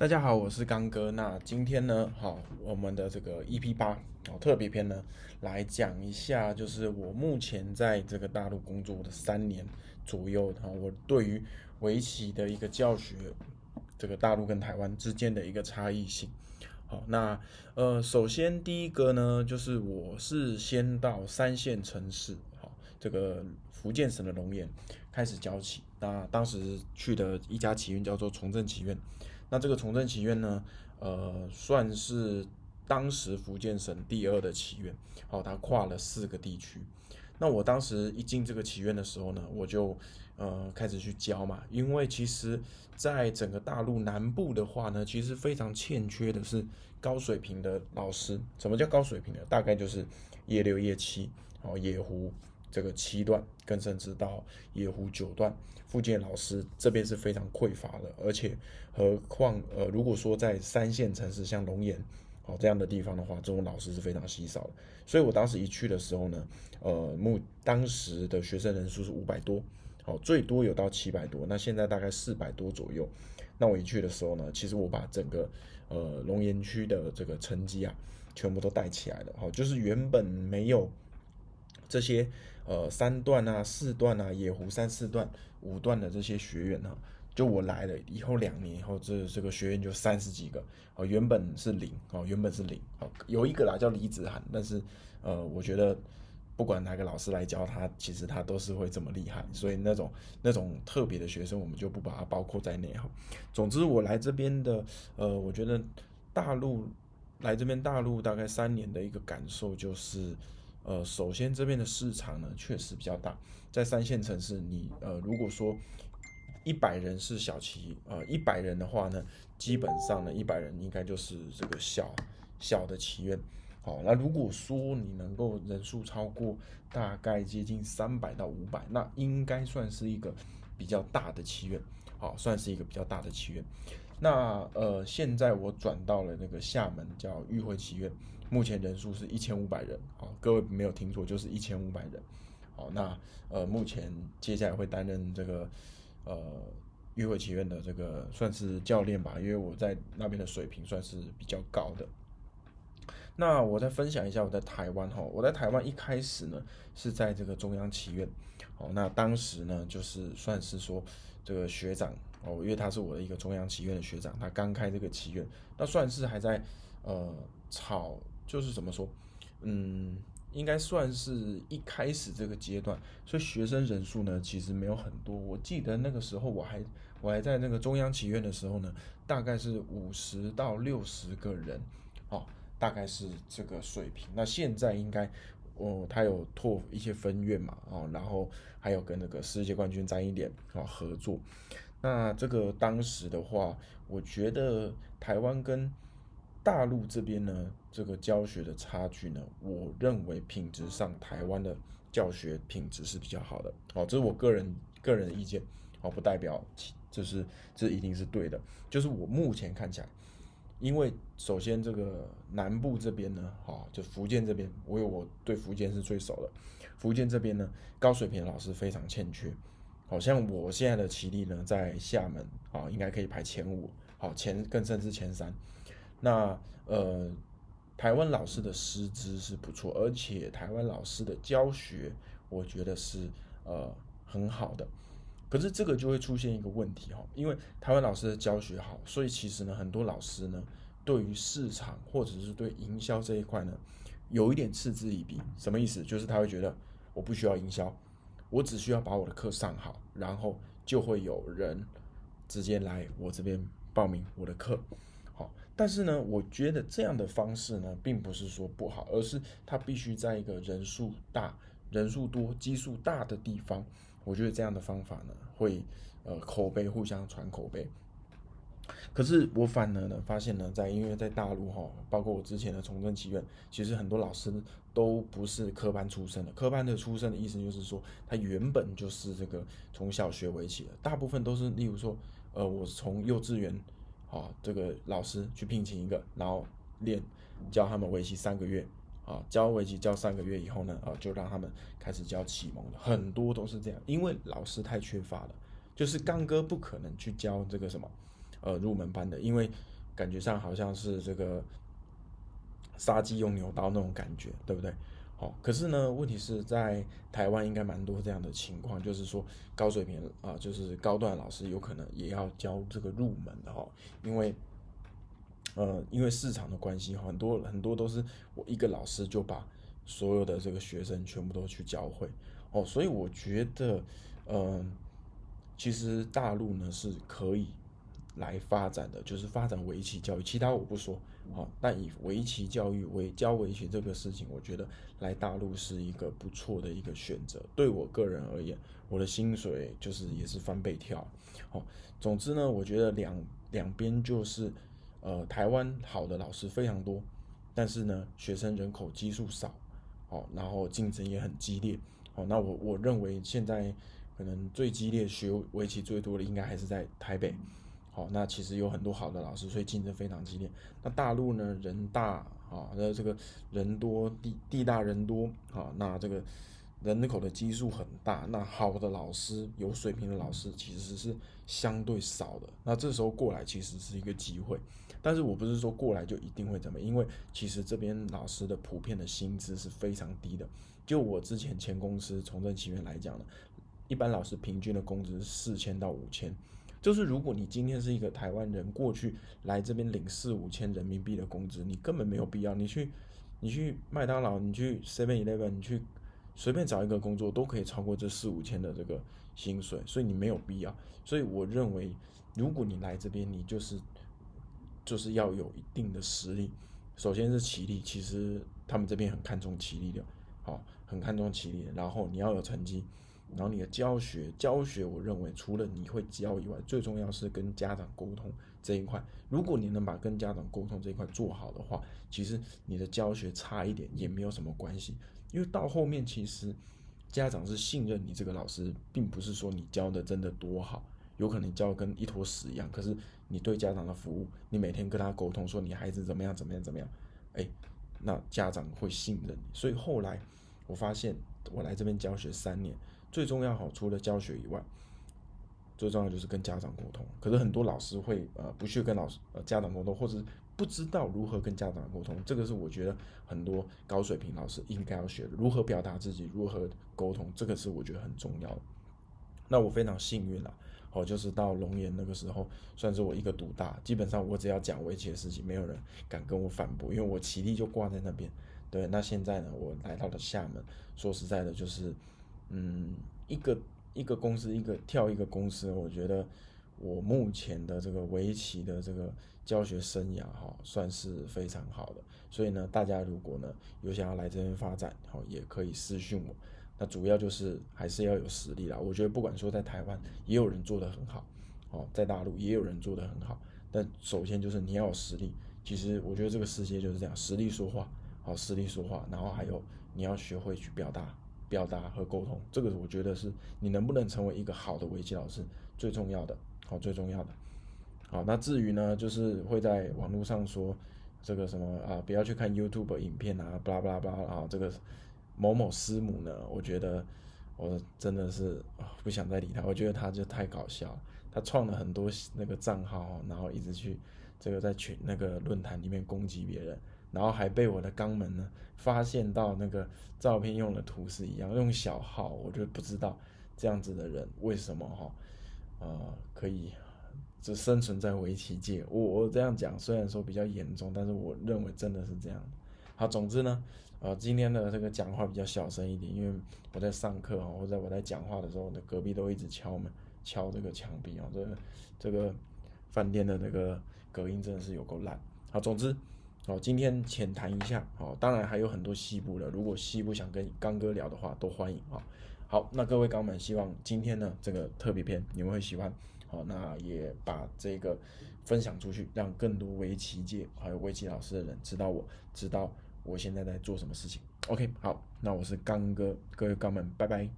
大家好，我是刚哥。那今天呢，好，我们的这个 EP 八哦特别篇呢，来讲一下，就是我目前在这个大陆工作的三年左右，哈，我对于围棋的一个教学，这个大陆跟台湾之间的一个差异性。好，那呃，首先第一个呢，就是我是先到三线城市，好，这个福建省的龙岩开始教起。那当时去的一家棋院叫做崇正棋院。那这个崇正祈愿呢，呃，算是当时福建省第二的祈愿，好，它跨了四个地区。那我当时一进这个祈愿的时候呢，我就呃开始去教嘛，因为其实在整个大陆南部的话呢，其实非常欠缺的是高水平的老师。什么叫高水平的？大概就是叶六、叶七，哦，野胡。这个七段，更甚至到野湖九段，附近老师这边是非常匮乏的，而且何况呃，如果说在三线城市像龙岩，哦这样的地方的话，这种老师是非常稀少的。所以我当时一去的时候呢，呃，目当时的学生人数是五百多，好，最多有到七百多，那现在大概四百多左右。那我一去的时候呢，其实我把整个呃龙岩区的这个成绩啊，全部都带起来了，好，就是原本没有这些。呃，三段啊，四段啊，野湖三四段、五段的这些学员呢，就我来了以后两年以后，这这个学员就三十几个，哦，原本是零，哦，原本是零，哦，有一个啦叫李子涵，但是呃，我觉得不管哪个老师来教他，其实他都是会这么厉害，所以那种那种特别的学生，我们就不把它包括在内哈。总之，我来这边的，呃，我觉得大陆来这边大陆大概三年的一个感受就是。呃，首先这边的市场呢确实比较大，在三线城市，你呃如果说一百人是小企，呃一百人的话呢，基本上呢一百人应该就是这个小小的企院。好，那如果说你能够人数超过大概接近三百到五百，那应该算是一个比较大的企院，好，算是一个比较大的企院。那呃，现在我转到了那个厦门叫玉辉棋院，目前人数是一千五百人，好，各位没有听错，就是一千五百人，好，那呃，目前接下来会担任这个呃玉辉棋院的这个算是教练吧，因为我在那边的水平算是比较高的。那我再分享一下我在台湾哈，我在台湾一开始呢是在这个中央棋院，好，那当时呢就是算是说这个学长。哦，因为他是我的一个中央棋院的学长，他刚开这个棋院，那算是还在呃炒，就是怎么说，嗯，应该算是一开始这个阶段，所以学生人数呢其实没有很多。我记得那个时候我还我还在那个中央棋院的时候呢，大概是五十到六十个人，哦，大概是这个水平。那现在应该哦，他有拓一些分院嘛，哦，然后还有跟那个世界冠军张一点啊合作。那这个当时的话，我觉得台湾跟大陆这边呢，这个教学的差距呢，我认为品质上台湾的教学品质是比较好的。哦，这是我个人个人的意见，哦，不代表就是这一定是对的。就是我目前看起来，因为首先这个南部这边呢，哈，就福建这边，我有我对福建是最熟的，福建这边呢，高水平的老师非常欠缺。好像我现在的棋力呢，在厦门啊，应该可以排前五，好前更甚至前三。那呃，台湾老师的师资是不错，而且台湾老师的教学，我觉得是呃很好的。可是这个就会出现一个问题哈，因为台湾老师的教学好，所以其实呢，很多老师呢，对于市场或者是对营销这一块呢，有一点嗤之以鼻。什么意思？就是他会觉得我不需要营销。我只需要把我的课上好，然后就会有人直接来我这边报名我的课。好，但是呢，我觉得这样的方式呢，并不是说不好，而是它必须在一个人数大、人数多、基数大的地方。我觉得这样的方法呢，会呃口碑互相传口碑。可是我反而呢发现呢，在因为在大陆哈，包括我之前的崇正棋院，其实很多老师都不是科班出身的。科班的出身的意思就是说，他原本就是这个从小学围棋的，大部分都是例如说，呃，我从幼稚园啊这个老师去聘请一个，然后练教他们围棋三个月啊，教围棋教三个月以后呢，啊就让他们开始教启蒙了，很多都是这样，因为老师太缺乏了，就是刚哥不可能去教这个什么。呃入门班的，因为感觉上好像是这个杀鸡用牛刀那种感觉，对不对？好，可是呢，问题是在台湾应该蛮多这样的情况，就是说高水平啊，就是高段老师有可能也要教这个入门的哦，因为呃，因为市场的关系，很多很多都是我一个老师就把所有的这个学生全部都去教会哦，所以我觉得，嗯，其实大陆呢是可以来发展的，就是发展围棋教育，其他我不说。好，但以围棋教育为教围棋这个事情，我觉得来大陆是一个不错的一个选择。对我个人而言，我的薪水就是也是翻倍跳。好，总之呢，我觉得两两边就是，呃，台湾好的老师非常多，但是呢，学生人口基数少，好，然后竞争也很激烈。好，那我我认为现在可能最激烈学围棋最多的应该还是在台北。哦，那其实有很多好的老师，所以竞争非常激烈。那大陆呢，人大啊，那这个人多地地大人多啊，那这个人口的基数很大，那好的老师有水平的老师其实是相对少的。那这时候过来其实是一个机会，但是我不是说过来就一定会怎么，因为其实这边老师的普遍的薪资是非常低的。就我之前前公司从政起源来讲呢，一般老师平均的工资是四千到五千。就是如果你今天是一个台湾人过去来这边领四五千人民币的工资，你根本没有必要。你去，你去麦当劳，你去 Seven Eleven，你去随便找一个工作都可以超过这四五千的这个薪水，所以你没有必要。所以我认为，如果你来这边，你就是就是要有一定的实力。首先是起立，其实他们这边很看重起立的，好，很看重起立。然后你要有成绩。然后你的教学，教学我认为除了你会教以外，最重要是跟家长沟通这一块。如果你能把跟家长沟通这一块做好的话，其实你的教学差一点也没有什么关系，因为到后面其实家长是信任你这个老师，并不是说你教的真的多好，有可能教跟一坨屎一样。可是你对家长的服务，你每天跟他沟通说你孩子怎么样怎么样怎么样，哎，那家长会信任你。所以后来我发现，我来这边教学三年。最重要哈，除了教学以外，最重要就是跟家长沟通。可是很多老师会呃不去跟老师呃家长沟通，或者是不知道如何跟家长沟通。这个是我觉得很多高水平老师应该要学的，如何表达自己，如何沟通，这个是我觉得很重要的。那我非常幸运了，哦，就是到龙岩那个时候，算是我一个独大，基本上我只要讲围棋的事情，没有人敢跟我反驳，因为我棋力就挂在那边。对，那现在呢，我来到了厦门，说实在的，就是。嗯，一个一个公司，一个跳一个公司，我觉得我目前的这个围棋的这个教学生涯哈，算是非常好的。所以呢，大家如果呢有想要来这边发展，好也可以私讯我。那主要就是还是要有实力啦。我觉得不管说在台湾也有人做得很好，哦，在大陆也有人做得很好。但首先就是你要有实力。其实我觉得这个世界就是这样，实力说话，好，实力说话。然后还有你要学会去表达。表达和沟通，这个我觉得是你能不能成为一个好的围棋老师最重要的，好最重要的。好，那至于呢，就是会在网络上说这个什么啊，不要去看 YouTube 影片啊，巴拉巴拉巴拉啊，这个某某师母呢，我觉得我真的是不想再理他，我觉得他就太搞笑，他创了很多那个账号，然后一直去这个在群那个论坛里面攻击别人。然后还被我的肛门呢发现到那个照片用的图是一样，用小号，我就不知道这样子的人为什么哈，呃，可以只生存在围棋界。我我这样讲虽然说比较严重，但是我认为真的是这样。好，总之呢，呃，今天的这个讲话比较小声一点，因为我在上课哦，或者我在讲话的时候，那隔壁都一直敲门，敲这个墙壁啊，这个这个饭店的那个隔音真的是有够烂。好，总之。好，今天浅谈一下，好，当然还有很多西部的，如果西部想跟刚哥聊的话，都欢迎啊。好，那各位刚们，希望今天呢这个特别篇你们会喜欢，好，那也把这个分享出去，让更多围棋界还有围棋老师的人知道我，知道我现在在做什么事情。OK，好，那我是刚哥，各位刚们，拜拜。